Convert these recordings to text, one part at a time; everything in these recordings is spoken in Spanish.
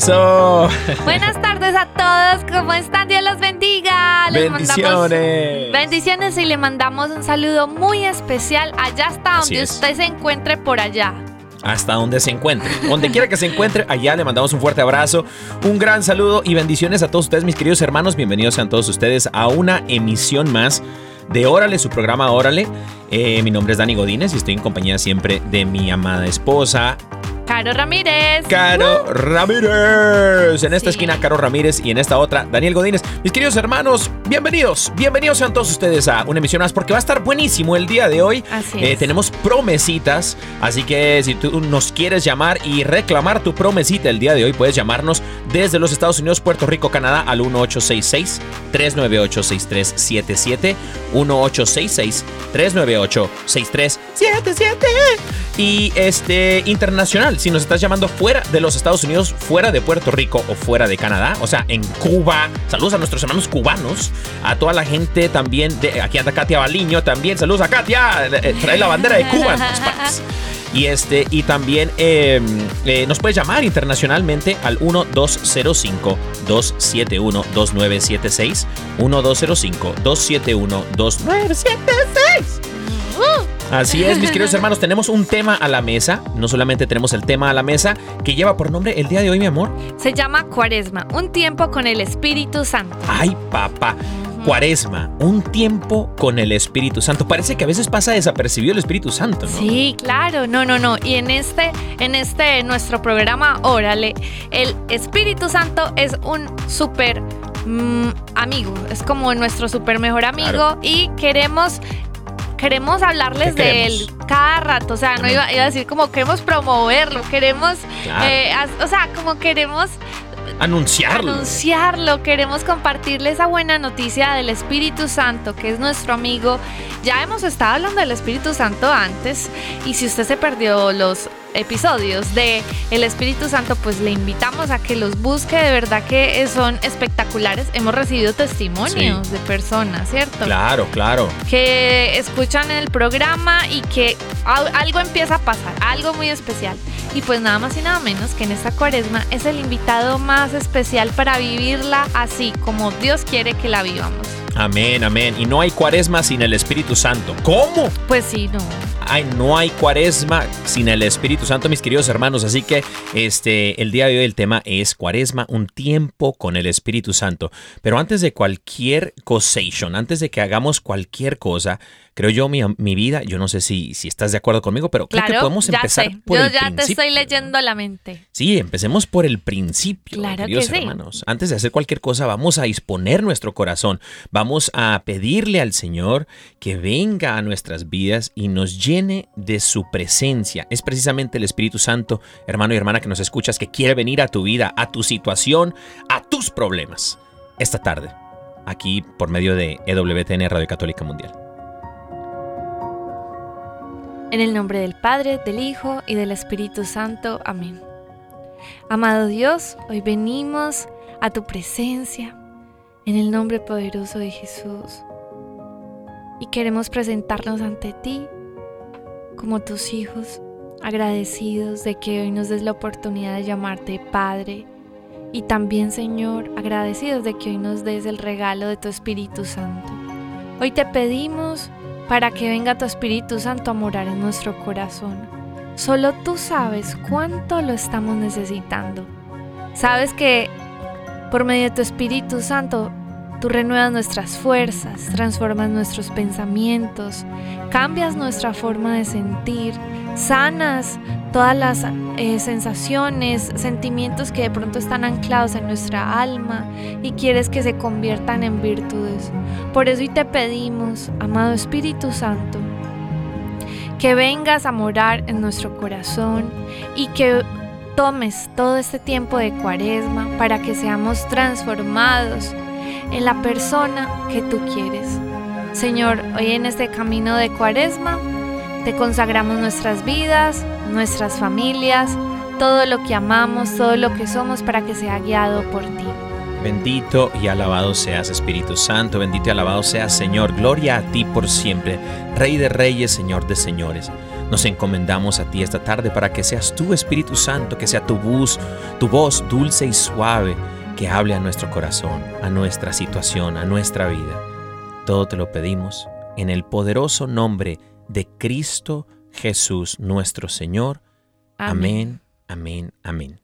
Eso. Buenas tardes a todos, ¿cómo están? Dios los bendiga. Les mandamos Bendiciones. bendiciones y le mandamos un saludo muy especial allá hasta Así donde es. usted se encuentre por allá. Hasta donde se encuentre. Donde quiera que se encuentre, allá le mandamos un fuerte abrazo, un gran saludo y bendiciones a todos ustedes, mis queridos hermanos. Bienvenidos sean todos ustedes a una emisión más de Órale, su programa Órale. Eh, mi nombre es Dani Godínez y estoy en compañía siempre de mi amada esposa, Caro Ramírez. Caro Ramírez. En esta Sí. esquina, Caro Ramírez y en esta otra, Daniel Godínez. Mis queridos hermanos, bienvenidos. Bienvenidos sean todos ustedes a una emisión más porque va a estar buenísimo el día de hoy. Así Eh, es. tenemos promesitas, así que si tú nos quieres llamar y reclamar tu promesita el día de hoy, puedes llamarnos desde los Estados Unidos, Puerto Rico, Canadá al 1866-398-6377. 1866-398-6377. Y este internacional, si nos estás llamando fuera de los Estados Unidos, fuera de Puerto Rico o fuera de Canadá, o sea, en Cuba. Saludos a nuestros hermanos cubanos, a toda la gente también de aquí anda Katia Baliño también. Saludos a Katia, eh, trae la bandera de Cuba en todas partes. Y este, y también eh, eh, nos puedes llamar internacionalmente al 1205-271-2976. 1205-271-2976. Así es, mis queridos hermanos, tenemos un tema a la mesa. No solamente tenemos el tema a la mesa que lleva por nombre el día de hoy, mi amor. Se llama Cuaresma, un tiempo con el Espíritu Santo. Ay, papá. Cuaresma, un tiempo con el Espíritu Santo. Parece que a veces pasa desapercibido el Espíritu Santo, ¿no? Sí, claro, no, no, no. Y en este, en este nuestro programa Órale, el Espíritu Santo es un súper mm, amigo, es como nuestro súper mejor amigo Claro. y queremos queremos hablarles ¿Qué de él cada rato, o sea, no iba, iba a decir como queremos promoverlo, queremos, Claro. eh, o sea, como queremos Anunciarlo. anunciarlo, queremos compartirle esa buena noticia del Espíritu Santo, que es nuestro amigo. Ya hemos estado hablando del Espíritu Santo antes y si usted se perdió los episodios de el Espíritu Santo, pues le invitamos a que los busque, de verdad que son espectaculares. Hemos recibido testimonios de personas, ¿cierto? Claro, claro. que escuchan el programa y que al- algo empieza a pasar, algo muy especial. Y pues nada más y nada menos que en esta cuaresma es el invitado más especial para vivirla así como Dios quiere que la vivamos. Amén, amén. Y no hay cuaresma sin el Espíritu Santo. ¿Cómo? Pues sí, no. No hay cuaresma sin el Espíritu Santo, mis queridos hermanos. Así que este, el día de hoy el tema es cuaresma, un tiempo con el Espíritu Santo. Pero antes de cualquier causation, antes de que hagamos cualquier cosa, creo yo, mi, mi vida, yo no sé si, si estás de acuerdo conmigo, pero creo que podemos ya empezar sé. por Yo el ya te estoy ¿no? leyendo la mente. Sí, empecemos por el principio, Claro queridos que sí. hermanos. Antes de hacer cualquier cosa, vamos a disponer nuestro corazón. Vamos a pedirle al Señor que venga a nuestras vidas y nos llene de su presencia. Es precisamente el Espíritu Santo, hermano y hermana que nos escuchas, que quiere venir a tu vida, a tu situación, a tus problemas. Esta tarde, aquí por medio de EWTN Radio Católica Mundial. En el nombre del Padre, del Hijo y del Espíritu Santo. Amén. Amado Dios, hoy venimos a tu presencia en el nombre poderoso de Jesús. Y queremos presentarnos ante ti como tus hijos, agradecidos de que hoy nos des la oportunidad de llamarte Padre y también, Señor, agradecidos de que hoy nos des el regalo de tu Espíritu Santo. Hoy te pedimos para que venga tu Espíritu Santo a morar en nuestro corazón. Solo tú sabes cuánto lo estamos necesitando. Sabes que por medio de tu Espíritu Santo Tú renuevas nuestras fuerzas, transformas nuestros pensamientos, cambias nuestra forma de sentir, sanas todas las eh, sensaciones, sentimientos que de pronto están anclados en nuestra alma y quieres que se conviertan en virtudes. Por eso hoy te pedimos, amado Espíritu Santo, que vengas a morar en nuestro corazón y que tomes todo este tiempo de cuaresma para que seamos transformados en la persona que tú quieres. Señor, hoy en este camino de cuaresma, te consagramos nuestras vidas, nuestras familias, todo lo que amamos, todo lo que somos para que sea guiado por ti. Bendito y alabado seas Espíritu Santo, bendito y alabado seas Señor, gloria a ti por siempre, Rey de Reyes, Señor de Señores. Nos encomendamos a ti esta tarde para que seas tú Espíritu Santo, que sea tu voz, tu voz dulce y suave que hable a nuestro corazón, a nuestra situación, a nuestra vida. Todo te lo pedimos en el poderoso nombre de Cristo Jesús nuestro Señor. Amén, amén, amén.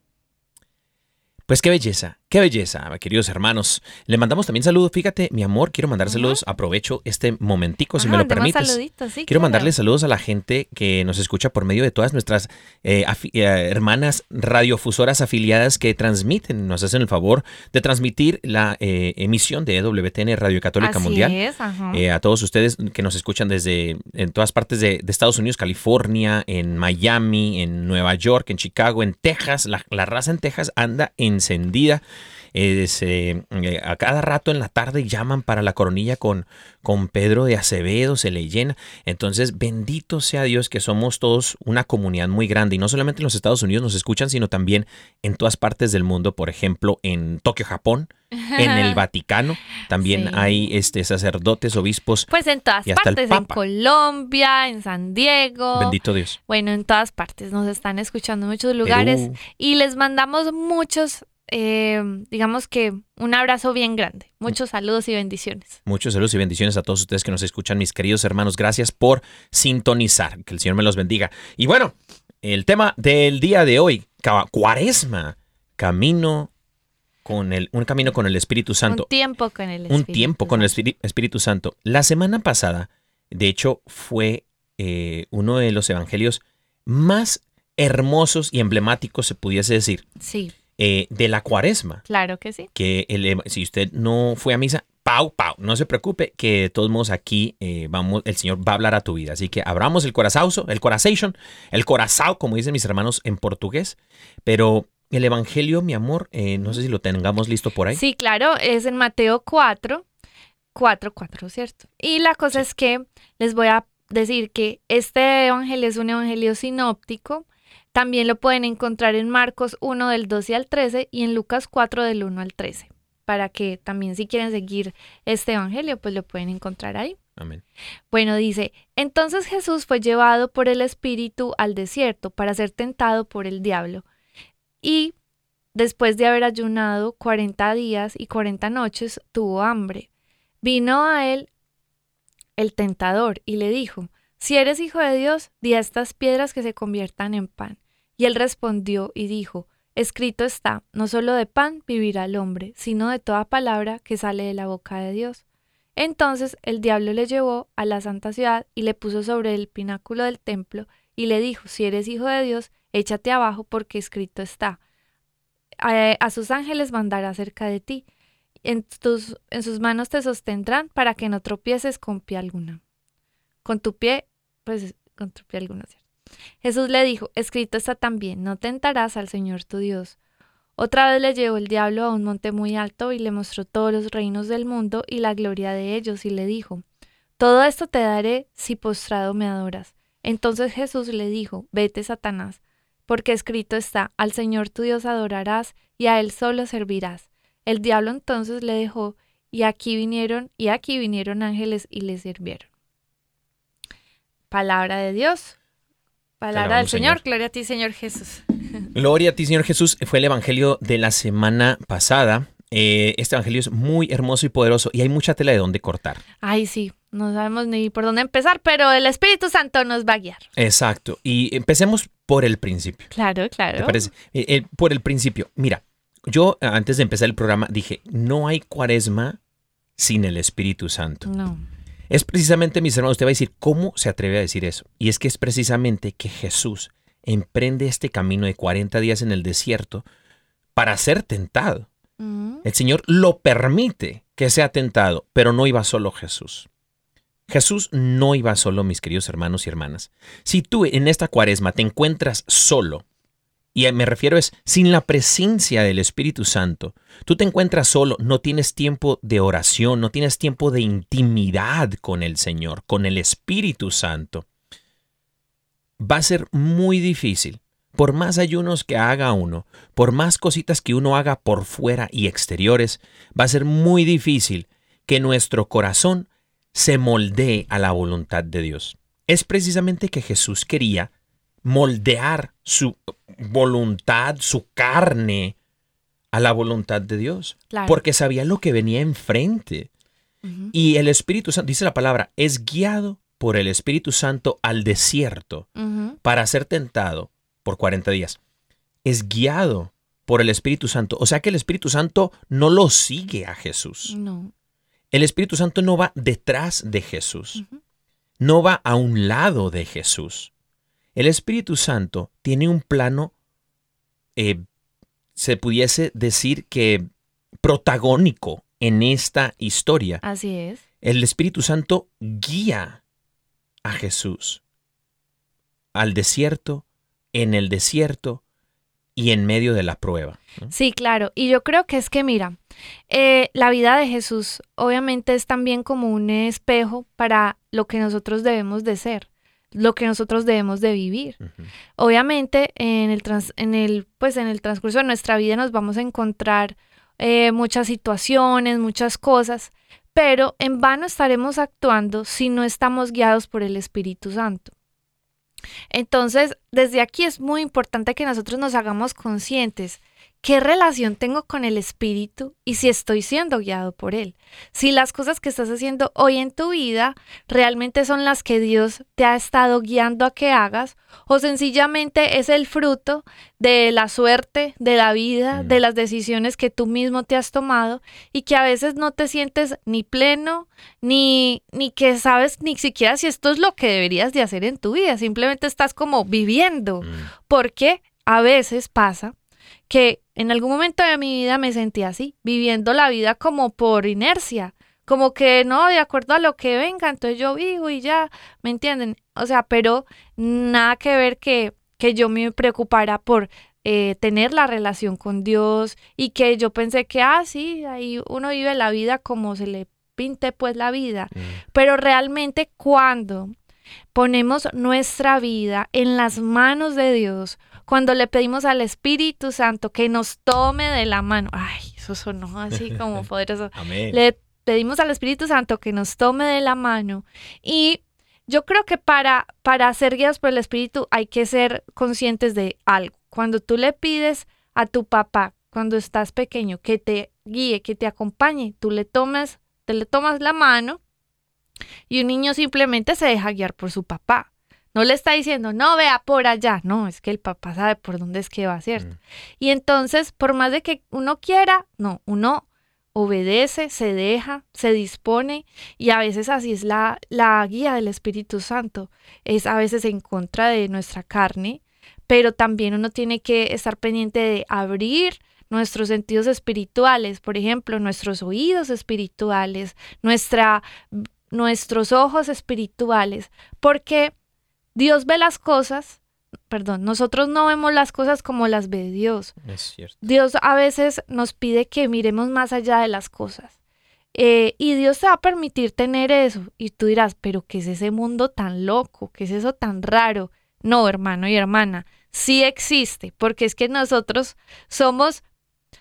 Pues qué belleza, qué belleza, queridos hermanos. Le mandamos también saludos. Fíjate, mi amor, quiero mandárselos. Aprovecho este momentico, si me lo permites. Sí, quiero mandarle saludos a la gente que nos escucha por medio de todas nuestras eh, eh, hermanas radiofusoras afiliadas que transmiten, nos hacen el favor de transmitir la eh, emisión de EWTN Radio Católica Así Mundial. es, a todos ustedes que nos escuchan desde en todas partes de, de Estados Unidos, California, en Miami, en Nueva York, en Chicago, en Texas. La, la raza en Texas anda encendida. Eh, se- eh, a cada rato en la tarde llaman para la coronilla con, con Pedro de Acevedo, se le llena. Entonces, bendito sea Dios que somos todos una comunidad muy grande y no solamente en los Estados Unidos nos escuchan, sino también en todas partes del mundo, por ejemplo, en Tokio, Japón, en el Vaticano, también Sí. hay este, sacerdotes, obispos. Pues en todas Y hasta el partes, en. Colombia, en San Diego. Bendito Dios. Bueno, en todas partes nos están escuchando en muchos lugares Perú. y les mandamos muchos, eh, digamos que un abrazo bien grande, muchos saludos y bendiciones. Muchos saludos y bendiciones a todos ustedes que nos escuchan, mis queridos hermanos. Gracias por sintonizar. Que el Señor me los bendiga. Y bueno, el tema del día de hoy, cuaresma, camino con el, un camino con el Espíritu Santo. Un tiempo con el un Espíritu tiempo con el Espíritu Santo. La semana pasada, de hecho, fue eh, uno de los evangelios más hermosos y emblemáticos, se pudiese decir, Sí, eh, de la cuaresma claro que sí. que el si usted no fue a misa, pau, pau, no se preocupe, que de todos modos aquí eh, vamos, el Señor va a hablar a tu vida. Así que abramos el corazauso, el corazation, el corazao, como dicen mis hermanos en portugués. Pero el Evangelio, mi amor, eh, no sé si lo tengamos listo por ahí. Sí, claro, es en Mateo 4, 4, 4, ¿cierto? Y la cosa es que les voy a decir que este evangelio es un evangelio sinóptico. También lo pueden encontrar en Marcos 1 del 12 al 13 y en Lucas 4 del 1 al 13. Para que también si quieren seguir este evangelio, pues lo pueden encontrar ahí. Amén. Bueno, dice, entonces Jesús fue llevado por el Espíritu al desierto para ser tentado por el diablo. Y después de haber ayunado 40 días y 40 noches, tuvo hambre. Vino a él el tentador y le dijo, si eres hijo de Dios, di a estas piedras que se conviertan en pan. Y él respondió y dijo, escrito está, no solo de pan vivirá el hombre, sino de toda palabra que sale de la boca de Dios. Entonces el diablo le llevó a la santa ciudad y le puso sobre el pináculo del templo y le dijo, si eres hijo de Dios, échate abajo porque escrito está. A, sus ángeles mandará cerca de ti. En, tus, en sus manos te sostendrán para que no tropieces con pie alguna. Con tu pie, pues con tu pie alguna, ¿cierto? Jesús le dijo, escrito está también, no tentarás al Señor tu Dios. Otra vez le llevó el diablo a un monte muy alto y le mostró todos los reinos del mundo y la gloria de ellos y le dijo, todo esto te daré si postrado me adoras. Entonces Jesús le dijo, vete Satanás, porque escrito está, al Señor tu Dios adorarás y a él solo servirás. El diablo entonces le dejó y aquí vinieron y aquí vinieron ángeles y le sirvieron. Palabra de Dios. Palabra del. Señor. Gloria a ti, Señor Jesús. Gloria a ti, Señor Jesús. Fue el Evangelio de la semana pasada. Eh, este Evangelio es muy hermoso y poderoso y hay mucha tela de dónde cortar. Ay, sí, no sabemos ni por dónde empezar, pero el Espíritu Santo nos va a guiar. Exacto. Y empecemos por el principio. Claro, claro. ¿Te parece? Eh, eh, por el principio. Mira, yo antes de empezar el programa dije, no hay cuaresma sin el Espíritu Santo. No. Es precisamente, mis hermanos, usted va a decir, ¿cómo se atreve a decir eso? Y es que es precisamente que Jesús emprende este camino de 40 días en el desierto para ser tentado. Mm, El Señor lo permite que sea tentado, pero no iba solo Jesús. Jesús no iba solo, mis queridos hermanos y hermanas. Si tú en esta cuaresma te encuentras solo, y me refiero es sin la presencia del Espíritu Santo, tú te encuentras solo, no tienes tiempo de oración, no tienes tiempo de intimidad con el Señor, con el Espíritu Santo, va a ser muy difícil. Por más ayunos que haga uno, por más cositas que uno haga por fuera y exteriores, va a ser muy difícil que nuestro corazón se moldee a la voluntad de Dios. Es precisamente que Jesús quería moldear su voluntad, su carne, a la voluntad de Dios. Claro. Porque sabía lo que venía enfrente. Y el Espíritu Santo, dice la palabra, es guiado por el Espíritu Santo al desierto para ser tentado por 40 días. Es guiado por el Espíritu Santo. O sea que el Espíritu Santo no lo sigue a Jesús. No. El Espíritu Santo no va detrás de Jesús. No va a un lado de Jesús. El Espíritu Santo tiene un plano, eh, se pudiese decir que protagónico en esta historia. Así es. El Espíritu Santo guía a Jesús al desierto, en el desierto y en medio de la prueba. ¿no? Sí, claro. Y yo creo que es que, mira, eh, la vida de Jesús obviamente es también como un espejo para lo que nosotros debemos de ser, lo que nosotros debemos de vivir. Obviamente, en el, trans- en el, pues, en el transcurso de nuestra vida nos vamos a encontrar eh, muchas situaciones, muchas cosas, pero en vano estaremos actuando si no estamos guiados por el Espíritu Santo. Entonces, desde aquí es muy importante que nosotros nos hagamos conscientes qué relación tengo con el Espíritu y si estoy siendo guiado por Él. Si las cosas que estás haciendo hoy en tu vida realmente son las que Dios te ha estado guiando a que hagas o sencillamente es el fruto de la suerte, de la vida, de las decisiones que tú mismo te has tomado y que a veces no te sientes ni pleno, ni, ni que sabes ni siquiera si esto es lo que deberías de hacer en tu vida, simplemente estás como viviendo, Mm. porque a veces pasa que en algún momento de mi vida me sentí así, viviendo la vida como por inercia, como que no, de acuerdo a lo que venga, entonces yo vivo y ya, ¿me entienden? O sea, pero nada que ver que, que yo me preocupara por eh, tener la relación con Dios y que yo pensé que, ah, sí, ahí uno vive la vida como se le pinte pues la vida, Mm. pero realmente cuando ponemos nuestra vida en las manos de Dios, cuando le pedimos al Espíritu Santo que nos tome de la mano, ay, eso sonó así como poderoso, Amén. le pedimos al Espíritu Santo que nos tome de la mano y yo creo que para, para ser guiados por el Espíritu hay que ser conscientes de algo. Cuando tú le pides a tu papá, cuando estás pequeño, que te guíe, que te acompañe, tú le tomas, te le tomas la mano y un niño simplemente se deja guiar por su papá. No le está diciendo, no vea por allá. No, es que el papá sabe por dónde es que va, ¿cierto? Mm. Y entonces, por más de que uno quiera, no, uno obedece, se deja, se dispone y a veces así es la, la guía del Espíritu Santo. Es a veces en contra de nuestra carne, pero también uno tiene que estar pendiente de abrir nuestros sentidos espirituales, por ejemplo, nuestros oídos espirituales, nuestra, nuestros ojos espirituales, porque Dios ve las cosas, perdón, nosotros no vemos las cosas como las ve Dios. Es cierto. Dios a veces nos pide que miremos más allá de las cosas. Eh, y Dios te va a permitir tener eso. Y tú dirás, pero ¿qué es ese mundo tan loco? ¿Qué es eso tan raro? No, hermano y hermana, sí existe, porque es que nosotros somos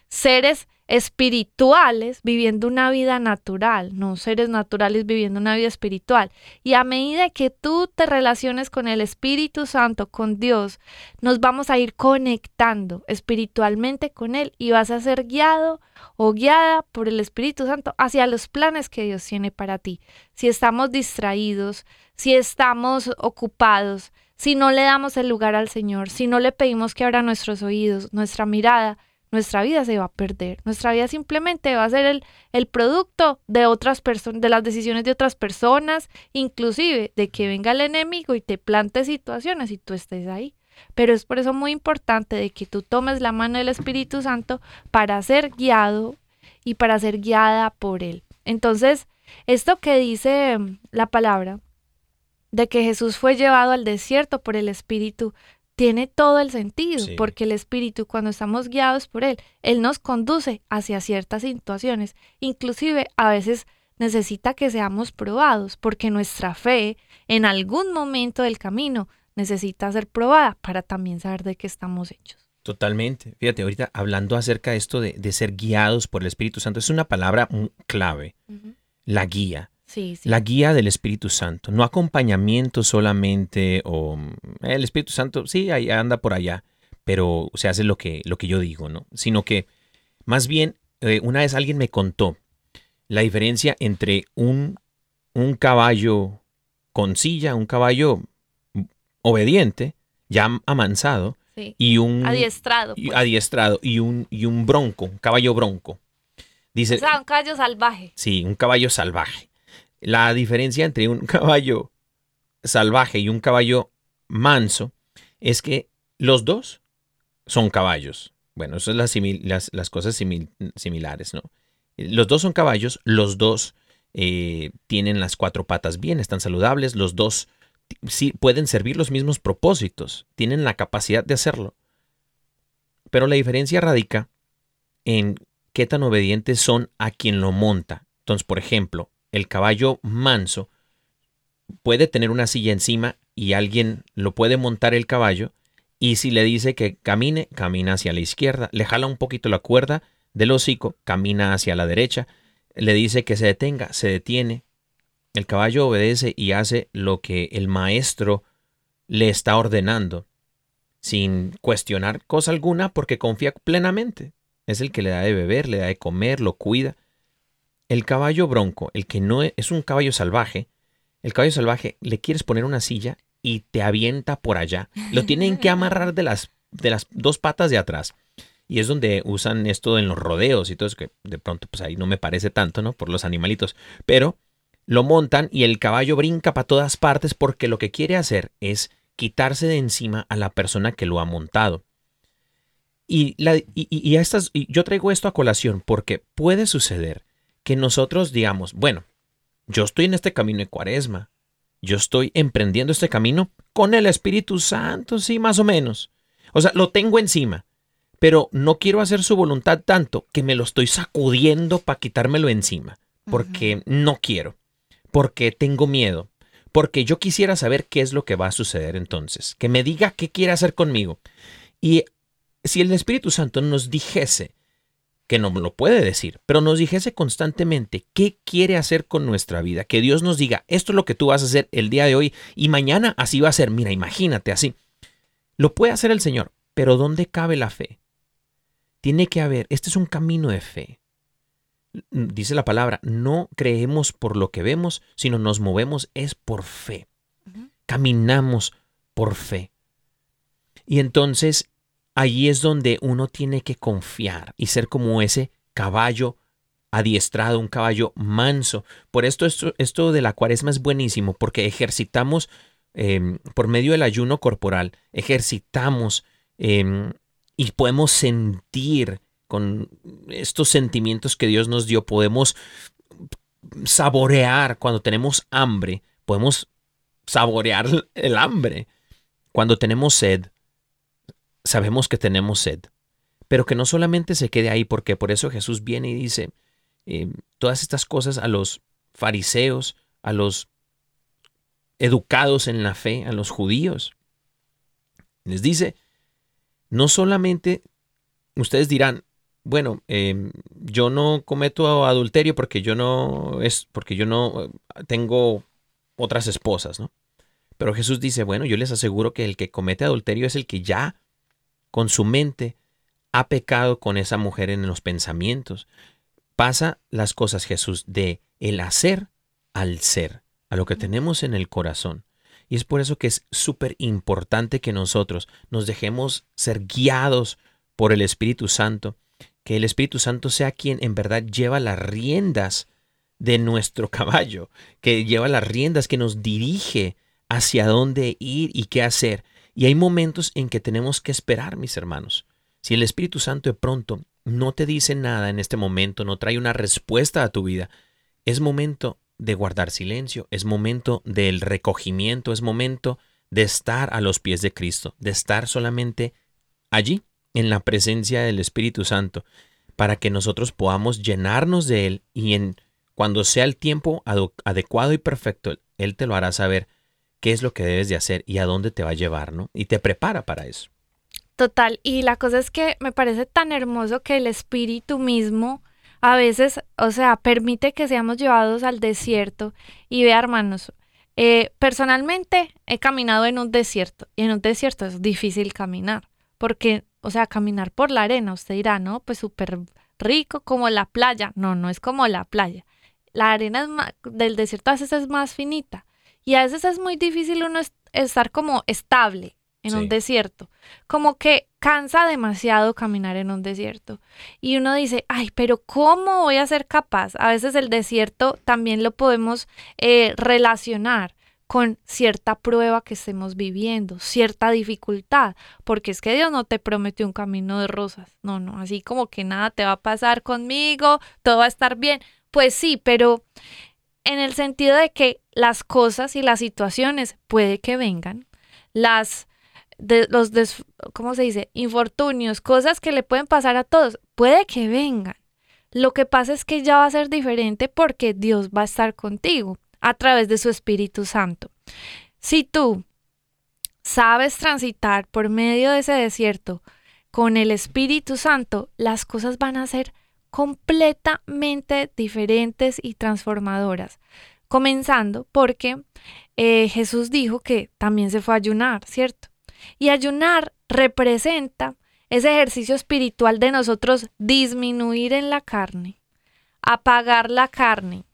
seres espirituales viviendo una vida natural, no seres naturales viviendo una vida espiritual. Y a medida que tú te relaciones con el Espíritu Santo, con Dios, nos vamos a ir conectando espiritualmente con Él y vas a ser guiado o guiada por el Espíritu Santo hacia los planes que Dios tiene para ti. Si estamos distraídos, si estamos ocupados, si no le damos el lugar al Señor, si no le pedimos que abra nuestros oídos, nuestra mirada, nuestra vida se va a perder. Nuestra vida simplemente va a ser el, el producto de otras personas, de las decisiones de otras personas, inclusive de que venga el enemigo y te plante situaciones y tú estés ahí. Pero es por eso muy importante de que tú tomes la mano del Espíritu Santo para ser guiado y para ser guiada por Él. Entonces, esto que dice la palabra, de que Jesús fue llevado al desierto por el Espíritu, tiene todo el sentido, Sí. porque el Espíritu, cuando estamos guiados por Él, Él nos conduce hacia ciertas situaciones. Inclusive a veces necesita que seamos probados, porque nuestra fe en algún momento del camino necesita ser probada para también saber de qué estamos hechos. Totalmente. Fíjate, ahorita hablando acerca de esto de, de ser guiados por el Espíritu Santo, es una palabra mm, clave, la guía. Sí, sí. La guía del Espíritu Santo, no acompañamiento solamente o mm, el Espíritu Santo, sí, ahí anda por allá, pero se hace lo que, lo que yo digo, ¿no? Sino que más bien, eh, una vez alguien me contó la diferencia entre un, un caballo con silla, un caballo mm, obediente, ya amansado, sí. y un Adiestrado. y- pues. adiestrado y un, y un bronco, un caballo bronco. Dice, O sea, un caballo salvaje. Sí, un caballo salvaje. La diferencia entre un caballo salvaje y un caballo manso es que los dos son caballos. Bueno, eso es las, cosas simil- similares, ¿no? Los dos son caballos, los dos eh, tienen las cuatro patas bien, están saludables, los dos sí pueden servir los mismos propósitos, tienen la capacidad de hacerlo. Pero la diferencia radica en qué tan obedientes son a quien lo monta. Entonces, por ejemplo, el caballo manso puede tener una silla encima y alguien lo puede montar el caballo y si le dice que camine, camina hacia la izquierda, le jala un poquito la cuerda del hocico, camina hacia la derecha, le dice que se detenga, se detiene. El caballo obedece y hace lo que el maestro le está ordenando, sin cuestionar cosa alguna porque confía plenamente. Es el que le da de beber, le da de comer, lo cuida. El caballo bronco, el que no es, es un caballo salvaje, el caballo salvaje le quieres poner una silla y te avienta por allá. Lo tienen que amarrar de las, de las dos patas de atrás. Y es donde usan esto en los rodeos y todo eso, que de pronto pues ahí no me parece tanto, ¿no? Por los animalitos. Pero lo montan y el caballo brinca para todas partes porque lo que quiere hacer es quitarse de encima a la persona que lo ha montado. Y, la, y- y a estas, y yo traigo esto a colación porque puede suceder que nosotros digamos, bueno, yo estoy en este camino de cuaresma, yo estoy emprendiendo este camino con el Espíritu Santo, sí, más o menos. O sea, lo tengo encima, pero no quiero hacer su voluntad tanto que me lo estoy sacudiendo para quitármelo encima, porque no quiero, porque tengo miedo, porque yo quisiera saber qué es lo que va a suceder entonces, que me diga qué quiere hacer conmigo. Y si el Espíritu Santo nos dijese, que no lo puede decir, pero nos dijese constantemente qué quiere hacer con nuestra vida, que Dios nos diga, esto es lo que tú vas a hacer el día de hoy y mañana así va a ser, mira, imagínate así. Lo puede hacer el Señor, pero ¿dónde cabe la fe? Tiene que haber, este es un camino de fe. Dice la palabra, no creemos por lo que vemos, sino nos movemos es por fe. Caminamos por fe. Y entonces allí es donde uno tiene que confiar y ser como ese caballo adiestrado, un caballo manso. Por esto esto, esto de la cuaresma es buenísimo, porque ejercitamos eh, por medio del ayuno corporal, ejercitamos eh, y podemos sentir con estos sentimientos que Dios nos dio, podemos saborear cuando tenemos hambre, podemos saborear el hambre. Cuando tenemos sed, sabemos que tenemos sed, pero que no solamente se quede ahí, porque por eso Jesús viene y dice eh, todas estas cosas a los fariseos, a los educados en la fe, a los judíos. Les dice, no solamente ustedes dirán, bueno, em, yo no cometo adulterio porque yo no es porque yo no eh, tengo otras esposas, ¿no? Pero Jesús dice, bueno, yo les aseguro que el que comete adulterio es el que ya con su mente ha pecado con esa mujer en los pensamientos. Pasa las cosas, Jesús, de el hacer al ser, a lo que tenemos en el corazón. Y es por eso que es súper importante que nosotros nos dejemos ser guiados por el Espíritu Santo, que el Espíritu Santo sea quien en verdad lleva las riendas de nuestro caballo, que lleva las riendas, que nos dirige hacia dónde ir y qué hacer. Y hay momentos en que tenemos que esperar, mis hermanos. Si el Espíritu Santo de pronto no te dice nada en este momento, no trae una respuesta a tu vida, es momento de guardar silencio, es momento del recogimiento, es momento de estar a los pies de Cristo, de estar solamente allí, en la presencia del Espíritu Santo, para que nosotros podamos llenarnos de Él y en cuando sea el tiempo adecuado y perfecto, Él te lo hará saber qué es lo que debes de hacer y a dónde te va a llevar, ¿no? Y te prepara para eso. Total, y la cosa es que me parece tan hermoso que el espíritu mismo a veces, o sea, permite que seamos llevados al desierto y vea, hermanos, eh, personalmente he caminado en un desierto y en un desierto es difícil caminar, porque, o sea, caminar por la arena, usted dirá, no, pues súper rico como la playa, no, no es como la playa. La arena del desierto a veces es más finita y a veces es muy difícil uno estar como estable en un desierto. Como que cansa demasiado caminar en un desierto. Y uno dice, ay, pero ¿cómo voy a ser capaz? A veces el desierto también lo podemos eh, relacionar con cierta prueba que estemos viviendo, cierta dificultad, porque es que Dios no te prometió un camino de rosas, no, no, así como que nada te va a pasar conmigo, todo va a estar bien, pues sí, pero en el sentido de que las cosas y las situaciones puede que vengan, las de los ¿cómo se dice? infortunios, cosas que le pueden pasar a todos, puede que vengan. Lo que pasa es que ya va a ser diferente porque Dios va a estar contigo a través de su Espíritu Santo. Si tú sabes transitar por medio de ese desierto con el Espíritu Santo, las cosas van a ser completamente diferentes y transformadoras. Comenzando porque eh, Jesús dijo que también se fue a ayunar, ¿cierto? Y ayunar representa ese ejercicio espiritual de nosotros disminuir en la carne, apagar la carne,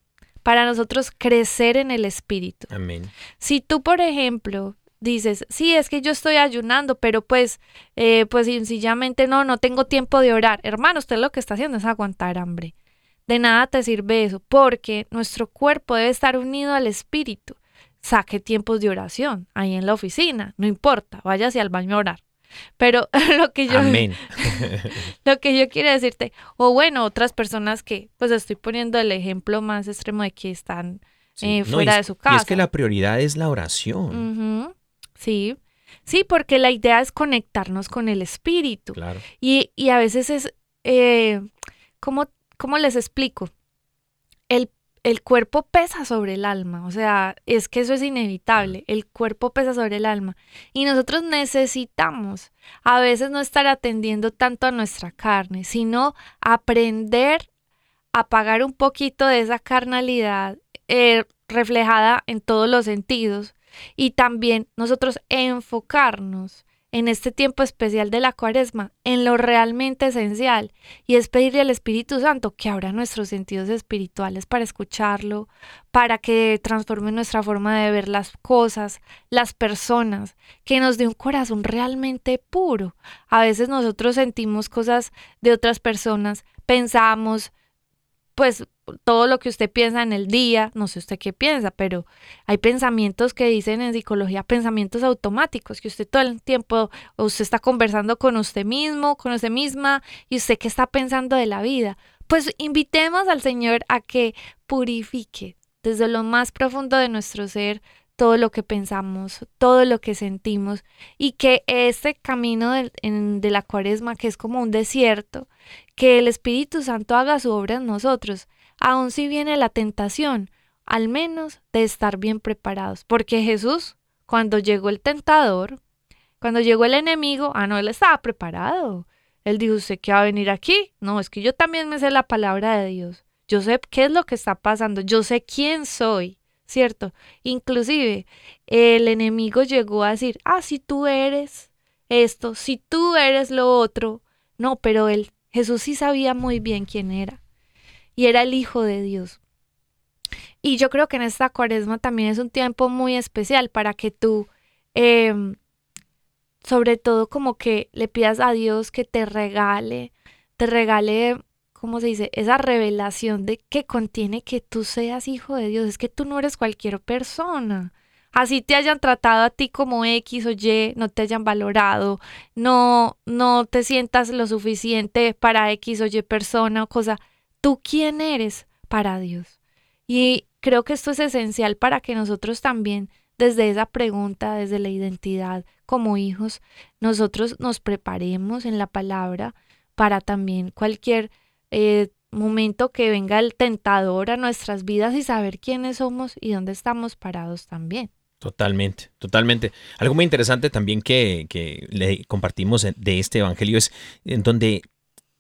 para nosotros crecer en el espíritu. Amén. Si tú, por ejemplo, dices, sí, es que yo estoy ayunando, pero pues, eh, pues sencillamente no, no tengo tiempo de orar. Hermano, usted lo que está haciendo es aguantar hambre. De nada te sirve eso, porque nuestro cuerpo debe estar unido al espíritu. Saque tiempos de oración ahí en la oficina, no importa, váyase al baño a orar. Pero lo que yo Amén. lo que yo quiero decirte, o bueno, otras personas que, pues estoy poniendo el ejemplo más extremo de que están eh, fuera de su casa. Y es que la prioridad es la oración. Sí, sí, porque la idea es conectarnos con el espíritu. Claro. Y, y a veces es, eh, ¿cómo, ¿cómo les explico? El el cuerpo pesa sobre el alma, o sea, es que eso es inevitable, el cuerpo pesa sobre el alma y nosotros necesitamos a veces no estar atendiendo tanto a nuestra carne, sino aprender a pagar un poquito de esa carnalidad eh, reflejada en todos los sentidos y también nosotros enfocarnos en este tiempo especial de la cuaresma en lo realmente esencial y es pedirle al Espíritu Santo que abra nuestros sentidos espirituales para escucharlo, para que transforme nuestra forma de ver las cosas, las personas, que nos dé un corazón realmente puro. A veces nosotros sentimos cosas de otras personas, pensamos, pues todo lo que usted piensa en el día, no sé usted qué piensa, pero hay pensamientos que dicen en psicología, pensamientos automáticos, que usted todo el tiempo, usted está conversando con usted mismo, con usted misma, y usted qué está pensando de la vida. Pues invitemos al Señor a que purifique desde lo más profundo de nuestro ser todo lo que pensamos, todo lo que sentimos y que este camino de, de, la cuaresma, que es como un desierto, que el Espíritu Santo haga su obra en nosotros, aun si viene la tentación, al menos de estar bien preparados, porque Jesús, cuando llegó el tentador, cuando llegó el enemigo, ah, no, él estaba preparado. Él dijo, ¿usted qué va a venir aquí? No, es que yo también me sé la palabra de Dios. Yo sé qué es lo que está pasando. Yo sé quién soy, ¿cierto? Inclusive, el enemigo llegó a decir, ah, si tú eres esto, si tú eres lo otro. No, pero él, Jesús sí sabía muy bien quién era. Y era el Hijo de Dios. Y yo creo que en esta cuaresma también es un tiempo muy especial para que tú, em, sobre todo como que le pidas a Dios que te regale, te regale, ¿cómo se dice? Esa revelación de que contiene que tú seas hijo de Dios. Es que tú no eres cualquier persona. Así te hayan tratado a ti como X o Y, no te hayan valorado, no, no te sientas lo suficiente para X o Y persona o cosa. ¿Tú quién eres para Dios? Y creo que esto es esencial para que nosotros también, desde esa pregunta, desde la identidad como hijos, nosotros nos preparemos en la palabra para también cualquier eh, momento que venga el tentador a nuestras vidas y saber quiénes somos y dónde estamos parados también. Totalmente, totalmente. Algo muy interesante también que, que, le compartimos de este evangelio es en donde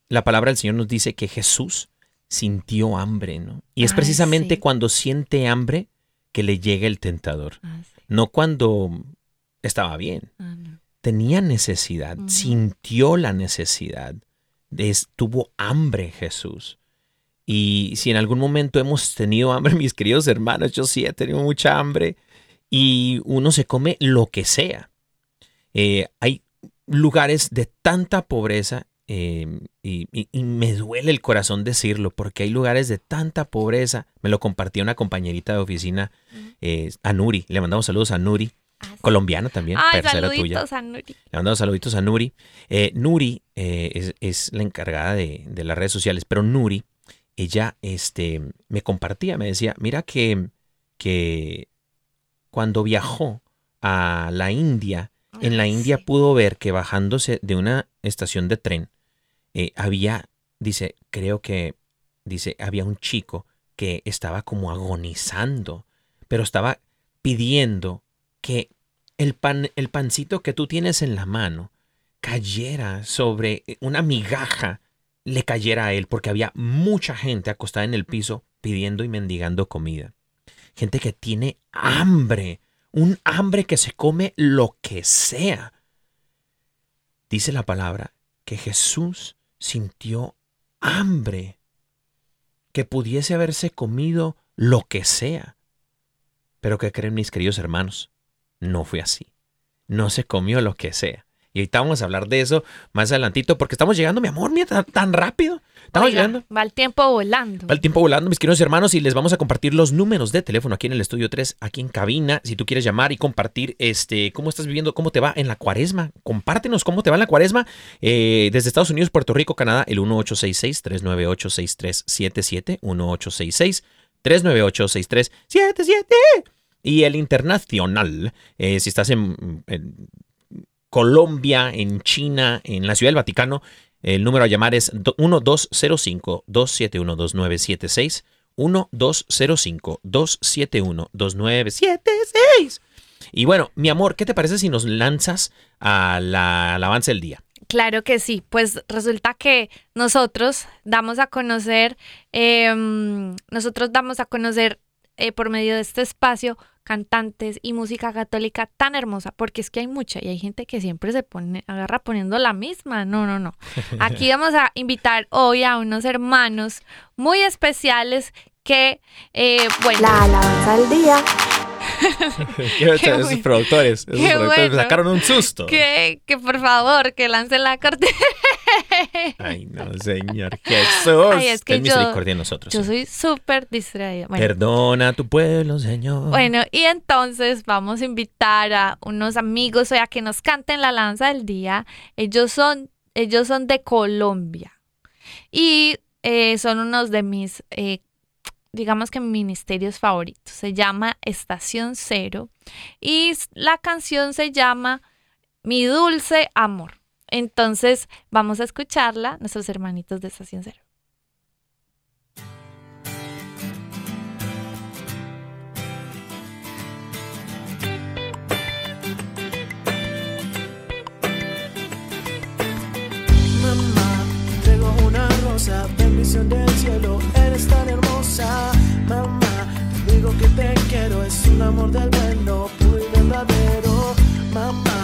la palabra del Señor nos dice que Jesús sintió hambre, ¿no? Y es precisamente cuando siente hambre que le llega el tentador, ah, no cuando estaba bien. Ah, Tenía necesidad, sintió la necesidad, tuvo hambre Jesús. Y si en algún momento hemos tenido hambre, mis queridos hermanos, yo sí he tenido mucha hambre y uno se come lo que sea. Eh, hay lugares de tanta pobreza Em, y, me duele el corazón decirlo, porque hay lugares de tanta pobreza. Me lo compartió una compañerita de oficina, eh, a Nuri. Le mandamos saludos a Nuri, ah, colombiana también, saluditos A Nuri. Le mandamos saluditos a Nuri. Eh, Nuri eh, es, la encargada de, las redes sociales, pero Nuri, ella este, me compartía, me decía, mira que, que cuando viajó a la India, en la India pudo ver que bajándose de una estación de tren, eh, había, dice, creo que, dice, había un chico que estaba como agonizando, pero estaba pidiendo que el, pan, el pancito que tú tienes en la mano cayera sobre una migaja, le cayera a él, porque había mucha gente acostada en el piso pidiendo y mendigando comida. Gente que tiene hambre, un hambre que se come lo que sea. Dice la palabra que Jesús sintió hambre, que pudiese haberse comido lo que sea. Pero que creen mis queridos hermanos, no fue así. No se comió lo que sea. Y ahorita vamos a hablar de eso más adelantito, porque estamos llegando, mi amor, mira, tan, rápido. Estamos llegando. Va el tiempo volando. Va el tiempo volando, mis queridos hermanos, y les vamos a compartir los números de teléfono aquí en el estudio 3, aquí en cabina. Si tú quieres llamar y compartir este, cómo estás viviendo, cómo te va en la cuaresma, compártenos cómo te va en la cuaresma. Eh, desde Estados Unidos, Puerto Rico, Canadá, el 1866-398-6377, 1866-398-6377. Y el internacional, eh, si estás en Colombia, en China, en la Ciudad del Vaticano. El número a llamar es 1205-271-2976. 1205-271-2976. Y bueno, mi amor, ¿qué te parece si nos lanzas a la alabanza del día? Claro que sí, pues resulta que nosotros damos a conocer, em, nosotros damos a conocer eh, por medio de este espacio cantantes y música católica tan hermosa, porque es que hay mucha y hay gente que siempre se pone, agarra poniendo la misma. No, no, no. Aquí vamos a invitar hoy a unos hermanos muy especiales que, eh, bueno. La alabanza del día. esos productores, esos productores sacaron un susto. Que, que por favor, que lancen la corte. Ay, no, Señor Jesús. Ay, es que Ten misericordia nosotros. Yo soy súper distraída. Perdona a tu pueblo, Señor. Bueno, y entonces vamos a invitar a unos amigos a que nos canten la lanza del día. Ellos son, ellos son de Colombia. Y eh, son unos de mis eh, digamos que ministerios favoritos. Se llama Estación Cero y la canción se llama Mi Dulce Amor. Entonces vamos a escucharla, nuestros hermanitos de Estación Cero. Mamá bendición del cielo, eres tan hermosa. Mamá, te digo que te quiero, es un amor del bueno, puro y verdadero. Mamá,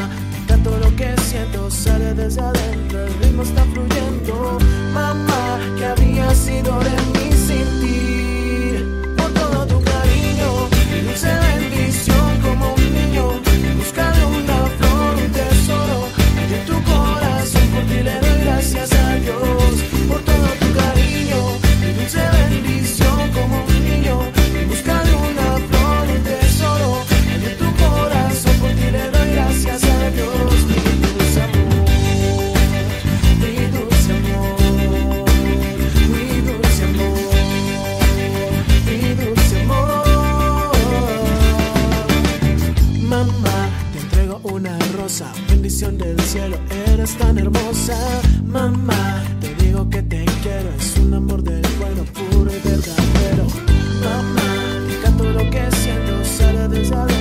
canto lo que siento, sale desde adentro, el ritmo está fluyendo. Mamá, que había sido de mí sin. Del cielo, eres tan hermosa. Mamá, te digo que te quiero, es un amor del bueno, puro y verdadero. Mamá, te canto lo que siento, sale desde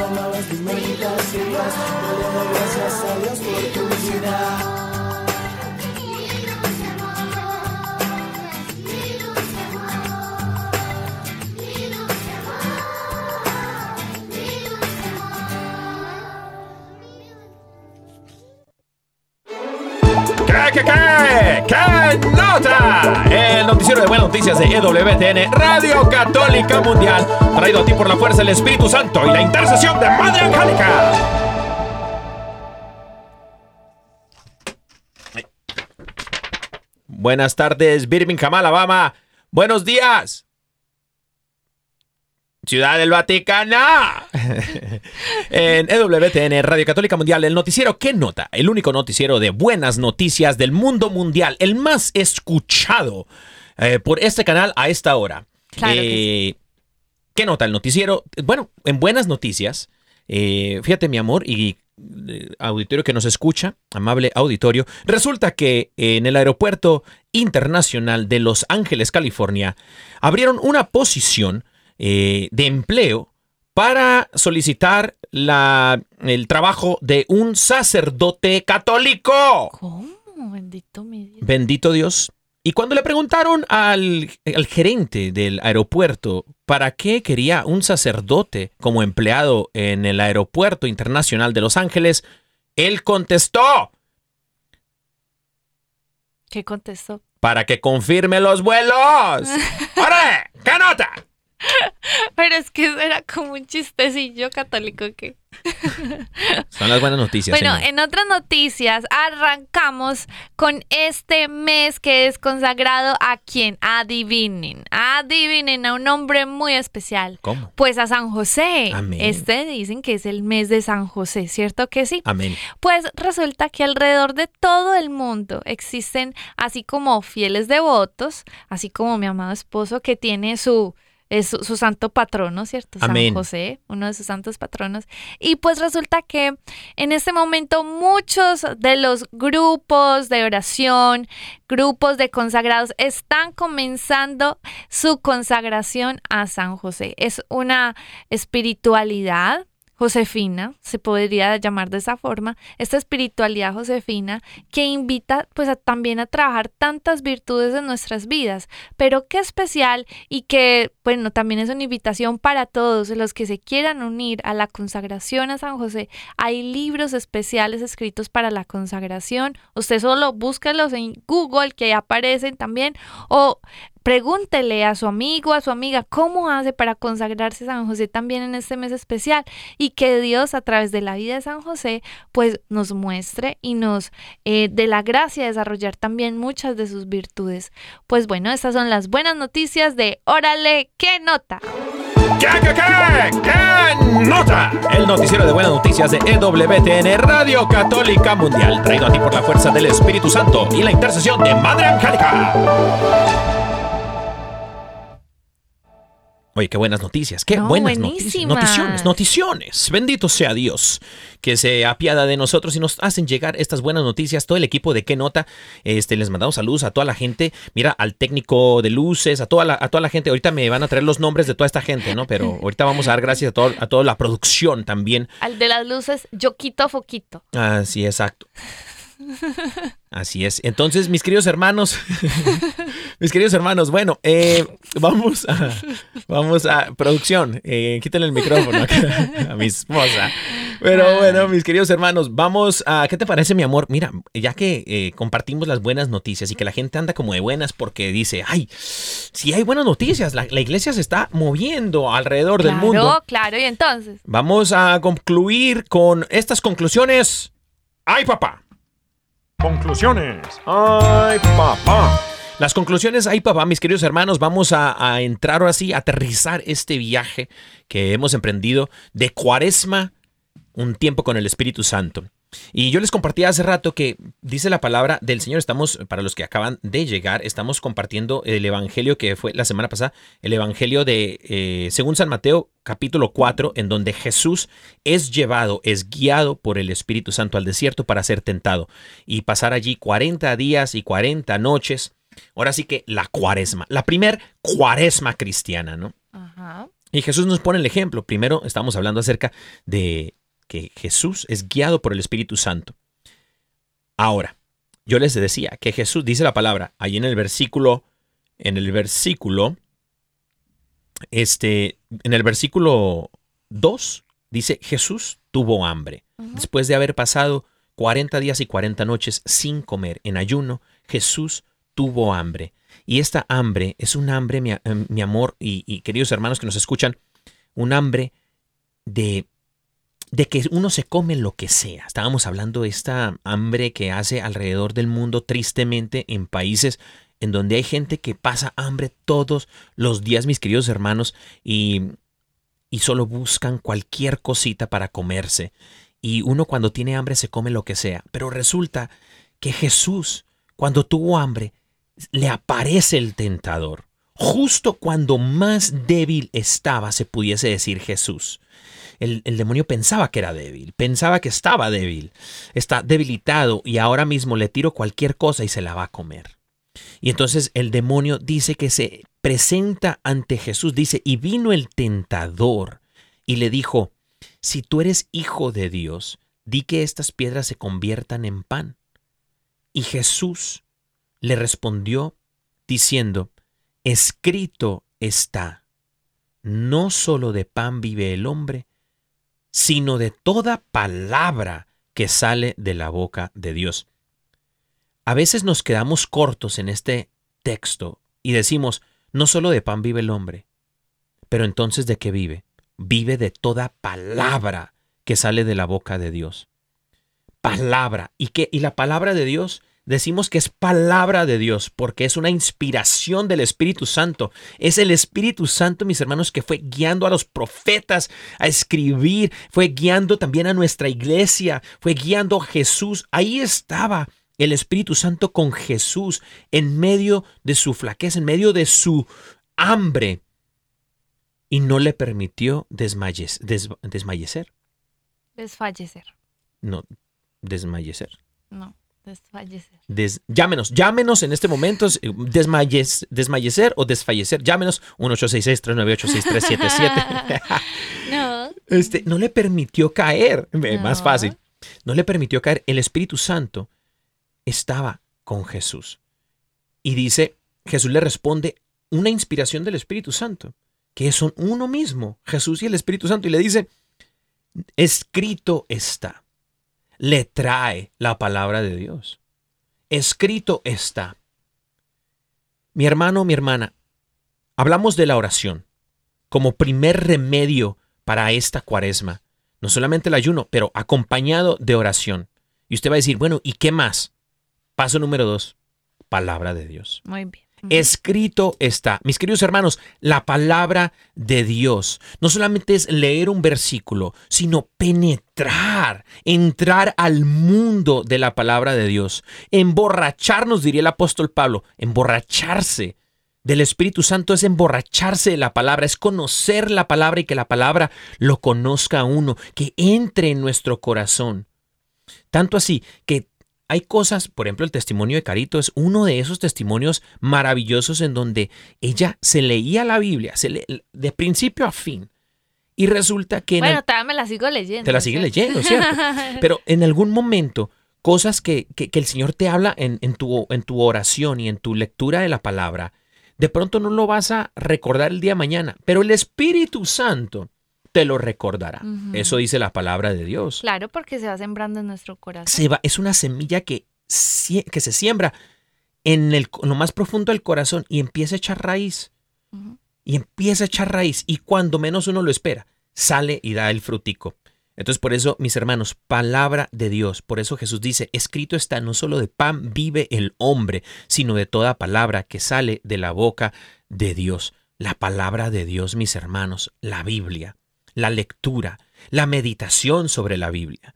tomabas mis meditaciones. No le doy gracias a Dios por tu vida. ¿Qué, qué, qué? ¿Qué nota? De buenas noticias de EWTN, Radio Católica Mundial, traído a ti por la fuerza del Espíritu Santo y la intercesión de Madre Angélica. Buenas tardes, Birmingham, Alabama. Buenos días. Ciudad del Vaticano. en EWTN, Radio Católica Mundial, el noticiero ¿Qué nota? El único noticiero de buenas noticias del mundo mundial, el más escuchado eh, por este canal a esta hora. Claro que Eh, ¿Qué nota? El noticiero, bueno, en buenas noticias, eh, fíjate mi amor y eh, auditorio que nos escucha, amable auditorio, resulta que en el aeropuerto internacional de Los Ángeles, California, abrieron una posición de empleo para solicitar la, el trabajo de un sacerdote católico. ¿Cómo? Bendito mi Dios. Bendito Dios. Y cuando le preguntaron al, al gerente del aeropuerto para qué quería un sacerdote como empleado en el aeropuerto internacional de Los Ángeles, él contestó, ¿Qué contestó? para que confirme los vuelos. ¡Órale! ¿Qué nota? Pero es que era como un chistecillo católico que... Son las buenas noticias. Bueno, señor. en otras noticias, arrancamos con este mes que es consagrado a quién? Adivinen. Adivinen a un hombre muy especial. ¿Cómo? Pues a San José. Amén. Este dicen que es el mes de San José, ¿cierto que sí? Amén. Pues resulta que alrededor de todo el mundo existen así como fieles devotos, así como mi amado esposo que tiene su, es su, su santo patrono, ¿cierto? Amén. San José, uno de sus santos patronos. Y pues resulta que en este momento muchos de los grupos de oración, grupos de consagrados están comenzando su consagración a San José. Es una espiritualidad Josefina, se podría llamar de esa forma, esta espiritualidad josefina que invita pues también a trabajar tantas virtudes en nuestras vidas, pero qué especial y que bueno, también es una invitación para todos los que se quieran unir a la consagración a San José. Hay libros especiales escritos para la consagración, usted solo búsquelos en Google que aparecen también. O Pregúntele a su amigo, a su amiga, cómo hace para consagrarse San José también en este mes especial y que Dios a través de la vida de San José pues nos muestre y nos eh, dé la gracia de desarrollar también muchas de sus virtudes. Pues bueno, estas son las buenas noticias de Órale, ¿qué nota? ¿Qué, qué, qué? ¿Qué nota? El noticiero de buenas noticias de EWTN Radio Católica Mundial, traído a ti por la fuerza del Espíritu Santo y la intercesión de Madre Angélica. Oye, qué buenas noticias, qué No, buenas noticias. Noticiones, noticiones. Bendito sea Dios que se apiada de nosotros y nos hacen llegar estas buenas noticias. Todo el equipo de qué nota, este, les mandamos saludos a toda la gente. Mira, al técnico de luces, a toda la, a toda la gente. Ahorita me van a traer los nombres de toda esta gente, ¿no? Pero ahorita vamos a dar gracias a, todo, a toda la producción también. Al de las luces, yo quito foquito. Así, exacto. Así es. Entonces, mis queridos hermanos, mis queridos hermanos, bueno, eh, vamos a, vamos a producción. Eh, quítenle el micrófono acá a mi esposa. Pero bueno, mis queridos hermanos, vamos a, ¿qué te parece, mi amor? Mira, ya que eh, compartimos las buenas noticias y que la gente anda como de buenas porque dice, ay, si hay buenas noticias, la, la iglesia se está moviendo alrededor del mundo. Claro, claro, y entonces. Vamos a concluir con estas conclusiones. ¡Ay, papá! Conclusiones. ¡Ay, papá! Las conclusiones, ay papá, mis queridos hermanos, vamos a, entrar ahora sí, a aterrizar este viaje que hemos emprendido de cuaresma, un tiempo con el Espíritu Santo. Y yo les compartí hace rato que dice la palabra del Señor, estamos, para los que acaban de llegar, estamos compartiendo el Evangelio que fue la semana pasada, el Evangelio de, eh, según San Mateo, capítulo 4, en donde Jesús es llevado, es guiado por el Espíritu Santo al desierto para ser tentado y pasar allí 40 días y 40 noches. Ahora sí que la cuaresma, la primer cuaresma cristiana, ¿no? Ajá. Y Jesús nos pone el ejemplo. Primero estamos hablando acerca de que Jesús es guiado por el Espíritu Santo. Ahora, yo les decía que Jesús dice la palabra ahí en el versículo, en el versículo, este, en el versículo 2, dice Jesús tuvo hambre. Después de haber pasado 40 días y 40 noches sin comer en ayuno, Jesús tuvo hambre. Y esta hambre es un hambre, mi, eh, mi amor y, y queridos hermanos que nos escuchan, un hambre de, de que uno se come lo que sea. Estábamos hablando de esta hambre que hace alrededor del mundo tristemente en países en donde hay gente que pasa hambre todos los días, mis queridos hermanos, y, y solo buscan cualquier cosita para comerse. Y uno cuando tiene hambre se come lo que sea. Pero resulta que Jesús, cuando tuvo hambre, le aparece el tentador. Justo cuando más débil estaba, se pudiese decir Jesús. El, el, demonio pensaba que era débil, pensaba que estaba débil, está debilitado y ahora mismo le tiro cualquier cosa y se la va a comer. Y entonces el demonio dice que se presenta ante Jesús, dice, y vino el tentador y le dijo, si tú eres hijo de Dios, di que estas piedras se conviertan en pan. Y Jesús le respondió diciendo, escrito está, no solo de pan vive el hombre, sino de toda palabra que sale de la boca de Dios. A veces nos quedamos cortos en este texto y decimos, no solo de pan vive el hombre, Pero entonces, ¿de qué vive? Vive de toda palabra que sale de la boca de Dios. Palabra. ¿Y, qué? y la palabra de Dios decimos que es palabra de Dios porque es una inspiración del Espíritu Santo. Es el Espíritu Santo, mis hermanos, que fue guiando a los profetas a escribir, fue guiando también a nuestra iglesia, fue guiando a Jesús. Ahí estaba el Espíritu Santo con Jesús en medio de su flaqueza, en medio de su hambre. Y no le permitió desmayes- des- desmayecer. Desfallecer. No, desmayecer. No, desfallecer. Des- llámenos, llámenos en este momento, eh, desmayes- desmayecer o desfallecer. Llámenos 1-866-398-6377. no. este, no le permitió caer, eh, más fácil. No le permitió caer. El Espíritu Santo estaba con Jesús. Y dice, Jesús le responde una inspiración del Espíritu Santo, que son uno mismo, Jesús y el Espíritu Santo, y le dice, escrito está. Le trae la palabra de Dios. Escrito está. Mi hermano, mi hermana, hablamos de la oración como primer remedio para esta cuaresma. No solamente el ayuno, pero acompañado de oración. Y usted va a decir, bueno, ¿y qué más? Paso número dos, palabra de Dios. Muy bien. Escrito está. Mis queridos hermanos, la palabra de Dios no solamente es leer un versículo, sino penetrar, entrar al mundo de la palabra de Dios, emborracharnos, diría el apóstol Pablo, emborracharse del Espíritu Santo es emborracharse de la palabra, es conocer la palabra y que la palabra lo conozca a uno, que entre en nuestro corazón. Tanto así que hay cosas, por ejemplo, el testimonio de Carito es uno de esos testimonios maravillosos en donde ella se leía la Biblia se le- de principio a fin. Y resulta que en Bueno, el- todavía me la sigo leyendo. te la sigue ¿cierto? leyendo, ¿cierto? Pero en algún momento, cosas que, que- que el Señor te habla en, en tu, en tu oración y en tu lectura de la palabra, de pronto no lo vas a recordar el día de mañana, pero el Espíritu Santo te lo recordará. Eso dice la palabra de Dios. Claro, porque se va sembrando en nuestro corazón. Se va- es una semilla que, que se siembra en, el, en lo más profundo del corazón y empieza a echar raíz. Y empieza a echar raíz. Y cuando menos uno lo espera, sale y da el frutico. Entonces, por eso, mis hermanos, palabra de Dios. Por eso Jesús dice, escrito está, no solo de pan vive el hombre, sino de toda palabra que sale de la boca de Dios. La palabra de Dios, mis hermanos, la Biblia, la lectura, la meditación sobre la Biblia.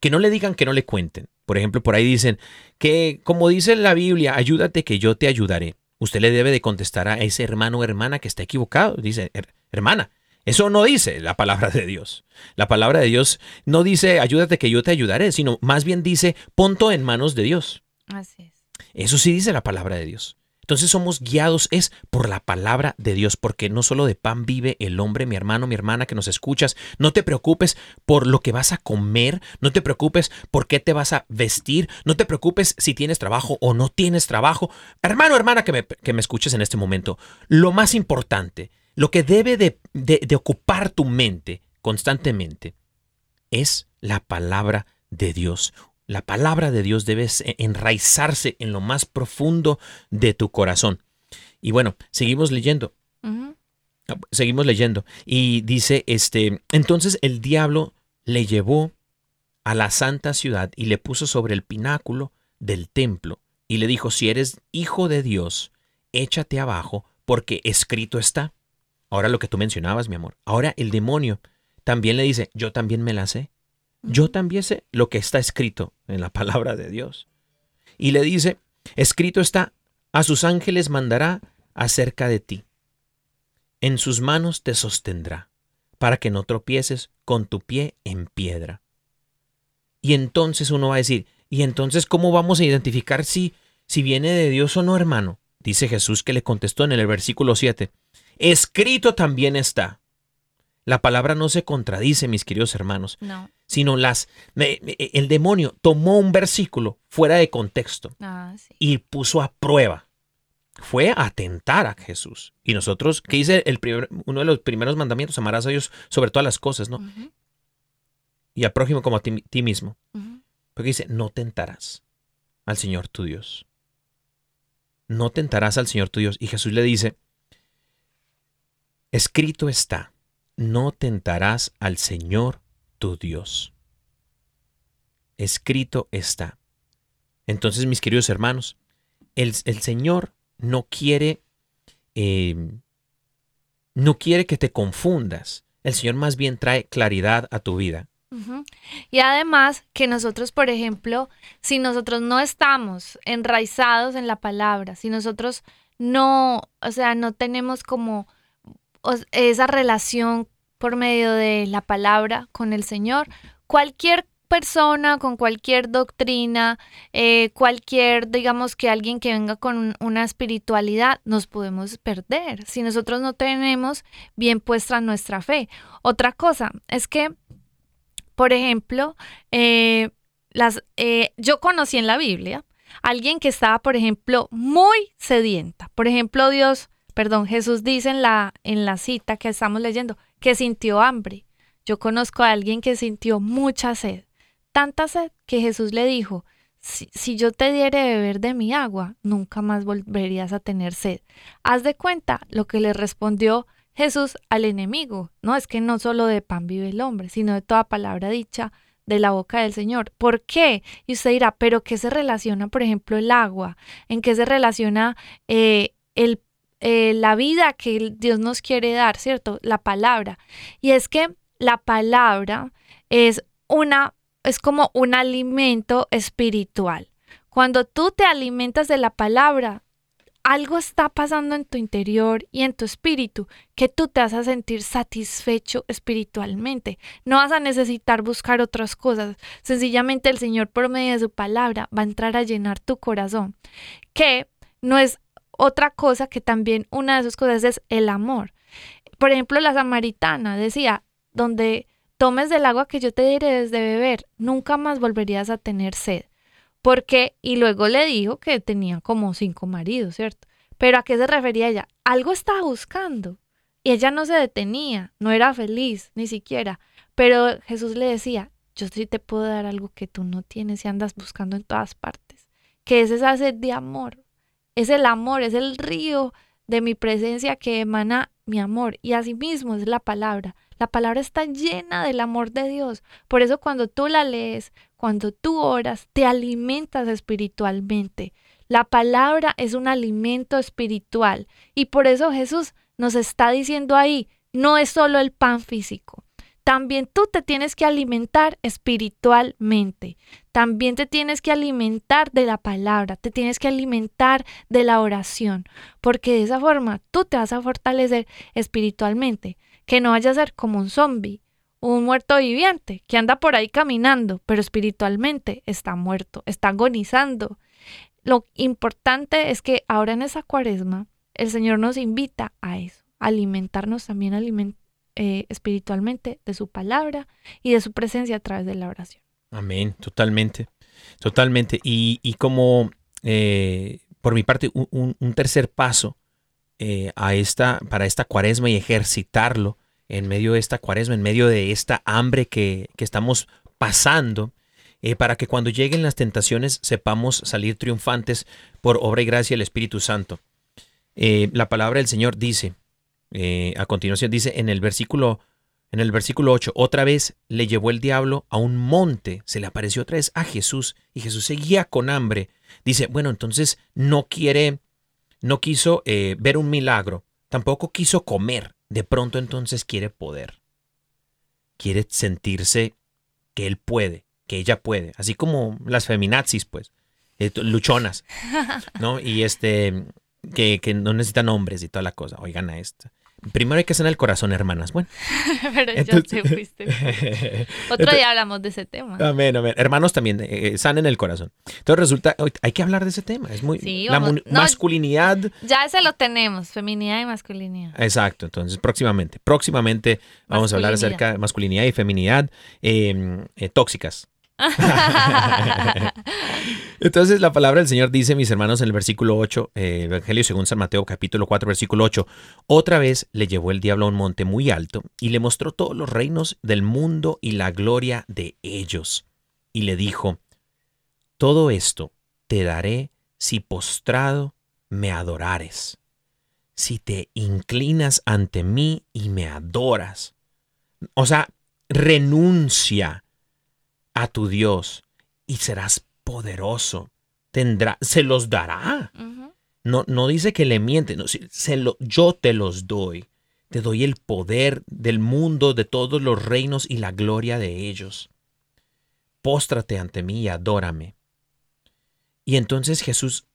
Que no le digan que no le cuenten. Por ejemplo, por ahí dicen que, como dice la Biblia, ayúdate que yo te ayudaré. Usted le debe de contestar a ese hermano o hermana que está equivocado. Dice, "Her- hermana, eso no dice la palabra de Dios. La palabra de Dios no dice, ayúdate que yo te ayudaré, sino más bien dice, ponto en manos de Dios. Así es. Eso sí dice la palabra de Dios. Entonces somos guiados es por la palabra de Dios, porque no solo de pan vive el hombre, mi hermano, mi hermana que nos escuchas. No te preocupes por lo que vas a comer, no te preocupes por qué te vas a vestir, no te preocupes si tienes trabajo o no tienes trabajo. Hermano, hermana que me, que me escuches en este momento, lo más importante, lo que debe de, de- de ocupar tu mente constantemente es la palabra de Dios. La palabra de Dios debe se- enraizarse en lo más profundo de tu corazón. Y bueno, seguimos leyendo. Ujú. Seguimos leyendo. Y dice, este, entonces el diablo le llevó a la santa ciudad y le puso sobre el pináculo del templo y le dijo, si eres hijo de Dios, échate abajo porque escrito está. Ahora lo que tú mencionabas, mi amor. Ahora el demonio también le dice, yo también me la sé. Yo también sé lo que está escrito en la palabra de Dios. Y le dice, escrito está, a sus ángeles mandará acerca de ti. En sus manos te sostendrá, para que no tropieces con tu pie en piedra. Y entonces uno va a decir, ¿y entonces cómo vamos a identificar si, si viene de Dios o no, hermano? Dice Jesús que le contestó en el versículo 7. Escrito también está. La palabra no se contradice, mis queridos hermanos, No. sino las me- me- el demonio tomó un versículo fuera de contexto Ah, sí. y puso a prueba. Fue a tentar a Jesús. Y nosotros, ¿qué dice el primer- uno de los primeros mandamientos? Amarás a Dios sobre todas las cosas, ¿no? Y al prójimo como a ti, ti mismo. Porque dice, no tentarás al Señor tu Dios. No tentarás al Señor tu Dios. Y Jesús le dice, escrito está, no tentarás al Señor tu Dios. Escrito está. Entonces, mis queridos hermanos, el, el Señor no quiere, eh, no quiere que te confundas. El Señor más bien trae claridad a tu vida. Y además que nosotros, por ejemplo, si nosotros no estamos enraizados en la palabra, si nosotros no, o sea, no tenemos como esa relación por medio de la palabra con el Señor, cualquier persona con cualquier doctrina, eh, cualquier, digamos que alguien que venga con un- una espiritualidad, nos podemos perder si nosotros no tenemos bien puesta nuestra fe. Otra cosa es que por ejemplo, eh, las, eh, yo conocí en la Biblia alguien que estaba, por ejemplo, muy sedienta. Por ejemplo, Dios, perdón, Jesús dice en la, en la cita que estamos leyendo que sintió hambre. Yo conozco a alguien que sintió mucha sed, tanta sed que Jesús le dijo, si, si yo te diere beber de mi agua, nunca más volverías a tener sed. Haz de cuenta lo que le respondió Jesús al enemigo. No es que no solo de pan vive el hombre, sino de toda palabra dicha de la boca del Señor. ¿Por qué? Y usted dirá, pero ¿qué se relaciona, por ejemplo, el agua? ¿En qué se relaciona eh, el, eh, la vida que Dios nos quiere dar, ¿cierto? La palabra. Y es que la palabra es una, es como un alimento espiritual. Cuando tú te alimentas de la palabra, algo está pasando en tu interior y en tu espíritu que tú te vas a sentir satisfecho espiritualmente. No vas a necesitar buscar otras cosas. Sencillamente el Señor por medio de su palabra va a entrar a llenar tu corazón. Que no es otra cosa que también una de sus cosas es el amor. Por ejemplo, la samaritana decía, donde tomes del agua que yo te diré de beber, nunca más volverías a tener sed. Porque, y luego le dijo que tenía como cinco maridos, ¿cierto? Pero ¿a qué se refería ella? Algo estaba buscando. Y ella no se detenía, no era feliz, ni siquiera. Pero Jesús le decía, yo sí te puedo dar algo que tú no tienes y andas buscando en todas partes. Que es esa sed de amor. Es el amor, es el río de mi presencia que emana mi amor. Y asimismo es la palabra. La palabra está llena del amor de Dios. Por eso cuando tú la lees, cuando tú oras, te alimentas espiritualmente. La palabra es un alimento espiritual. Y por eso Jesús nos está diciendo ahí, no es solo el pan físico. También tú te tienes que alimentar espiritualmente. También te tienes que alimentar de la palabra, te tienes que alimentar de la oración, porque de esa forma tú te vas a fortalecer espiritualmente, que no vaya a ser como un zombie, un muerto viviente que anda por ahí caminando, pero espiritualmente está muerto, está agonizando. Lo importante es que ahora en esa cuaresma el Señor nos invita a eso, a alimentarnos también eh, espiritualmente de su palabra y de su presencia a través de la oración. Amén, totalmente, totalmente. Y, como eh, por mi parte, un, tercer paso eh, a esta, para esta cuaresma y ejercitarlo en medio de esta cuaresma, en medio de esta hambre que, que estamos pasando, eh, para que cuando lleguen las tentaciones sepamos salir triunfantes por obra y gracia del Espíritu Santo. La palabra del Señor dice, a continuación dice en el versículo en el versículo 8, otra vez le llevó el diablo a un monte, se le apareció otra vez a Jesús y Jesús seguía con hambre. Dice, bueno, entonces no quiere, no quiso eh, ver un milagro, tampoco quiso comer, de pronto entonces quiere poder. Quiere sentirse que él puede, que ella puede, así como las feminazis, pues, eh, luchonas, ¿no? Y este, que, no necesitan hombres y toda la cosa, oigan a esto. Primero hay que sanar el corazón, hermanas. Bueno. Pero Entonces- ya te fuiste. Otro Entonces- día hablamos de ese tema. Amén, amén. Hermanos también, eh, eh, sanen el corazón. Entonces resulta, hay que hablar de ese tema. Es muy Sí, la no, masculinidad. Ya ese lo tenemos, feminidad y masculinidad. Exacto, entonces próximamente, próximamente vamos a hablar acerca de masculinidad y feminidad eh, eh, tóxicas. Entonces la palabra del Señor dice, mis hermanos, en el versículo 8, eh, Evangelio según San Mateo capítulo 4, versículo 8, otra vez le llevó el diablo a un monte muy alto y le mostró todos los reinos del mundo y la gloria de ellos. Y le dijo, todo esto te daré si postrado me adorares. si te inclinas ante mí y me adoras. O sea, renuncia a tu Dios y serás poderoso. Tendrá, se los dará. No, no dice que le miente, no, se lo, yo te los doy. Te doy el poder del mundo, de todos los reinos y la gloria de ellos. Póstrate ante mí y adórame. Y entonces Jesús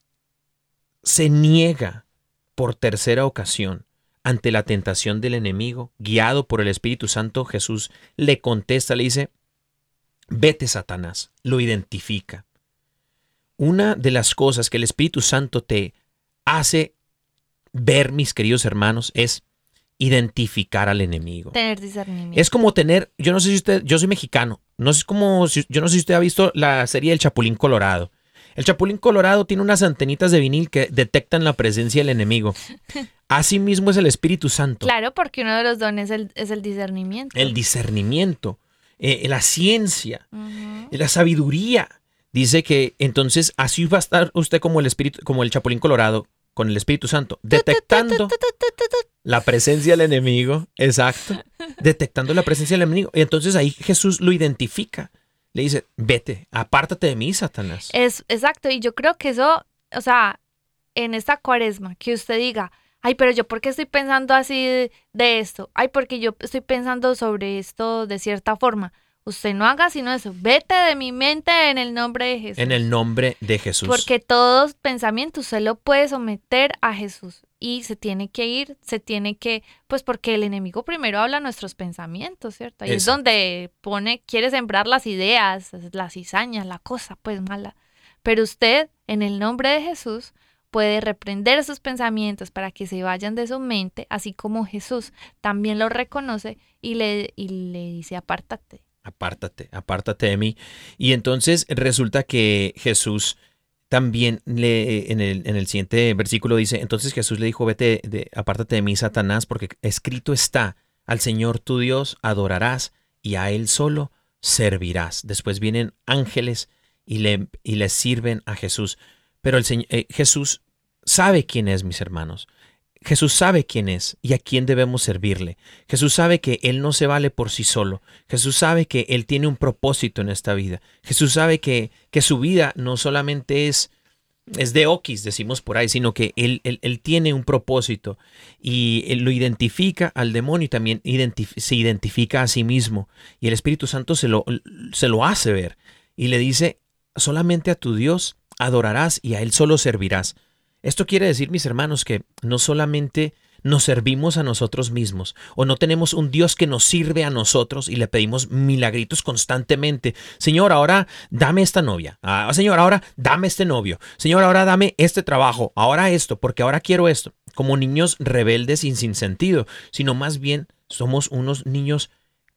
se niega por tercera ocasión ante la tentación del enemigo, guiado por el Espíritu Santo, Jesús le contesta, le dice, vete Satanás, lo identifica. Una de las cosas que el Espíritu Santo te hace ver, mis queridos hermanos, es identificar al enemigo. Tener discernimiento. Es como tener, yo no sé si usted, yo soy mexicano, no sé como, si- yo no sé si usted ha visto la serie El Chapulín Colorado. El Chapulín Colorado tiene unas antenitas de vinil que detectan la presencia del enemigo. Así mismo es el Espíritu Santo. Claro, porque uno de los dones es el, es el discernimiento. El discernimiento, eh, la ciencia, la sabiduría. Dice que entonces así va a estar usted como el espíritu, como el Chapulín Colorado, con el Espíritu Santo, detectando la presencia del enemigo, exacto, detectando la presencia del enemigo. Y entonces ahí Jesús lo identifica. Le dice, vete, apártate de mí, Satanás. Es exacto, y yo creo que eso, o sea, en esta cuaresma, que usted diga, ay, pero yo por qué estoy pensando así de, de esto, ay, porque yo estoy pensando sobre esto de cierta forma. Usted no haga sino eso, vete de mi mente en el nombre de Jesús. En el nombre de Jesús. Porque todo pensamiento usted lo puede someter a Jesús y se tiene que ir, se tiene que, pues porque el enemigo primero habla nuestros pensamientos, ¿cierto? Ahí es donde pone, quiere sembrar las ideas, la cizaña, la cosa pues mala. Pero usted, en el nombre de Jesús, puede reprender esos pensamientos para que se vayan de su mente, así como Jesús también lo reconoce y le, y le dice, apártate. apártate, apártate de mí. Y entonces resulta que Jesús también le, en, el, en el siguiente versículo dice, entonces Jesús le dijo, vete, de, apártate de mí, Satanás, porque escrito está, al Señor tu Dios adorarás y a Él solo servirás. Después vienen ángeles y le, y le sirven a Jesús. Pero el Señor, eh, Jesús sabe quién es, mis hermanos. Jesús sabe quién es y a quién debemos servirle. Jesús sabe que Él no se vale por sí solo. Jesús sabe que Él tiene un propósito en esta vida. Jesús sabe que, que su vida no solamente es, es de oquis, decimos por ahí, sino que él, él, él tiene un propósito y él lo identifica al demonio y también se identifica a sí mismo. Y el Espíritu Santo se lo, se lo hace ver y le dice, solamente a tu Dios adorarás y a Él solo servirás. Esto quiere decir, mis hermanos, que no solamente nos servimos a nosotros mismos o no tenemos un Dios que nos sirve a nosotros y le pedimos milagritos constantemente. Señor, ahora dame esta novia. Ah, señor, ahora dame este novio. Señor, ahora dame este trabajo. Ahora esto, porque ahora quiero esto. Como niños rebeldes y sin sentido, sino más bien somos unos niños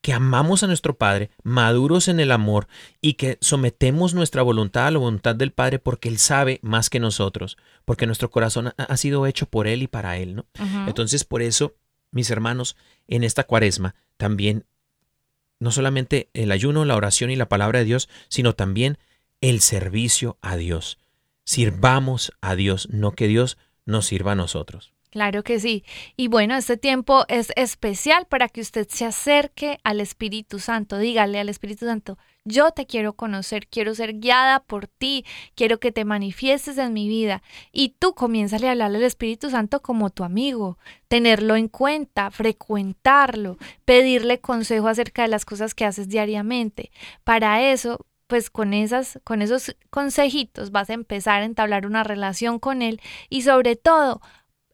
que amamos a nuestro Padre, maduros en el amor y que sometemos nuestra voluntad a la voluntad del Padre porque Él sabe más que nosotros, porque nuestro corazón ha, sido hecho por Él y para Él, ¿no? Entonces, por eso, mis hermanos, en esta cuaresma también, no solamente el ayuno, la oración y la palabra de Dios, sino también el servicio a Dios. Sirvamos a Dios, no que Dios nos sirva a nosotros. Claro que sí. Y bueno, este tiempo es especial para que usted se acerque al Espíritu Santo. Dígale al Espíritu Santo, yo te quiero conocer, quiero ser guiada por ti, quiero que te manifiestes en mi vida. Y tú comienzas a hablarle al Espíritu Santo como tu amigo, tenerlo en cuenta, frecuentarlo, pedirle consejo acerca de las cosas que haces diariamente. Para eso, pues con esas con esos consejitos vas a empezar a entablar una relación con él y sobre todo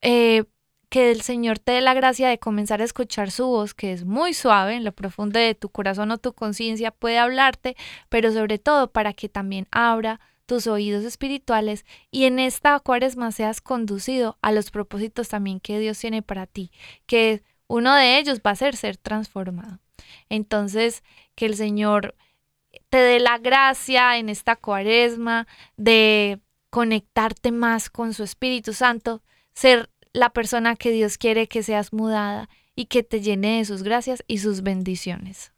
eh, que el Señor te dé la gracia de comenzar a escuchar su voz, que es muy suave, en lo profundo de tu corazón o tu conciencia puede hablarte, pero sobre todo para que también abra tus oídos espirituales y en esta cuaresma seas conducido a los propósitos también que Dios tiene para ti, que uno de ellos va a ser ser transformado. Entonces, que el Señor te dé la gracia en esta cuaresma de conectarte más con su Espíritu Santo, ser la persona que Dios quiere que seas mudada y que te llene de sus gracias y sus bendiciones.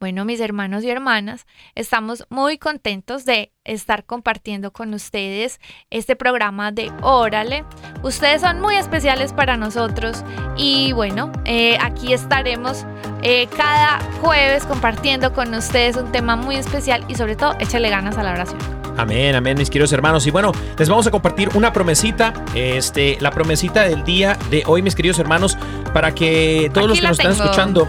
Bueno, mis hermanos y hermanas, estamos muy contentos de estar compartiendo con ustedes este programa de Órale. Ustedes son muy especiales para nosotros y bueno, eh, aquí estaremos eh, cada jueves compartiendo con ustedes un tema muy especial y sobre todo échale ganas a la oración. Amén, amén, mis queridos hermanos. Y bueno, les vamos a compartir una promesita, este, la promesita del día de hoy, mis queridos hermanos, para que todos Aquí los que nos están escuchando,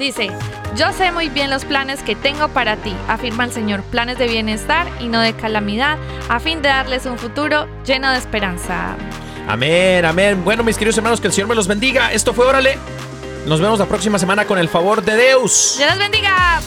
Dice, yo sé muy bien los planes que tengo para ti, afirma el Señor, planes de bienestar y no de calamidad, a fin de darles un futuro lleno de esperanza. amén, amén. Bueno, mis queridos hermanos, que el Señor me los bendiga. Esto fue Órale. Nos vemos la próxima semana con el favor de Deus. ¡Dios los bendiga!